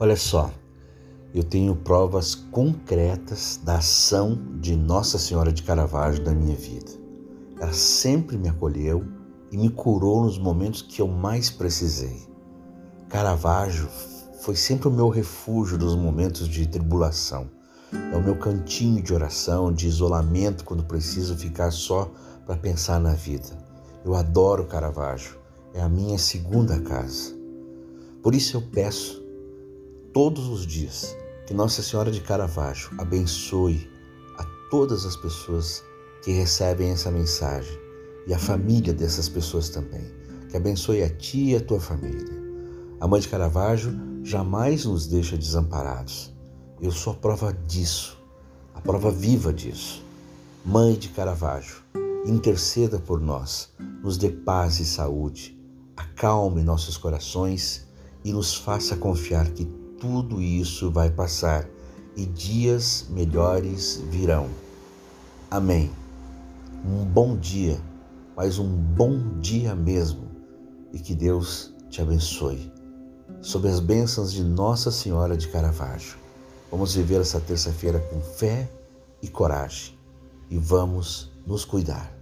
Olha só, eu tenho provas concretas da ação de Nossa Senhora de Caravaggio na minha vida. Ela sempre me acolheu e me curou nos momentos que eu mais precisei. Caravaggio foi sempre o meu refúgio nos momentos de tribulação. É o meu cantinho de oração, de isolamento quando preciso ficar só para pensar na vida. Eu adoro Caravaggio, é a minha segunda casa. Por isso eu peço todos os dias que Nossa Senhora de Caravaggio abençoe a todas as pessoas que recebem essa mensagem e a família dessas pessoas também. Que abençoe a ti e a tua família. A Mãe de Caravaggio jamais nos deixa desamparados. Eu sou a prova disso, a prova viva disso. Mãe de Caravaggio, interceda por nós, nos dê paz e saúde, acalme nossos corações e nos faça confiar que tudo isso vai passar e dias melhores virão. Amém. Um bom dia, mas um bom dia mesmo, e que Deus te abençoe. Sob as bênçãos de Nossa Senhora de Caravaggio, vamos viver essa terça-feira com fé e coragem e vamos nos cuidar.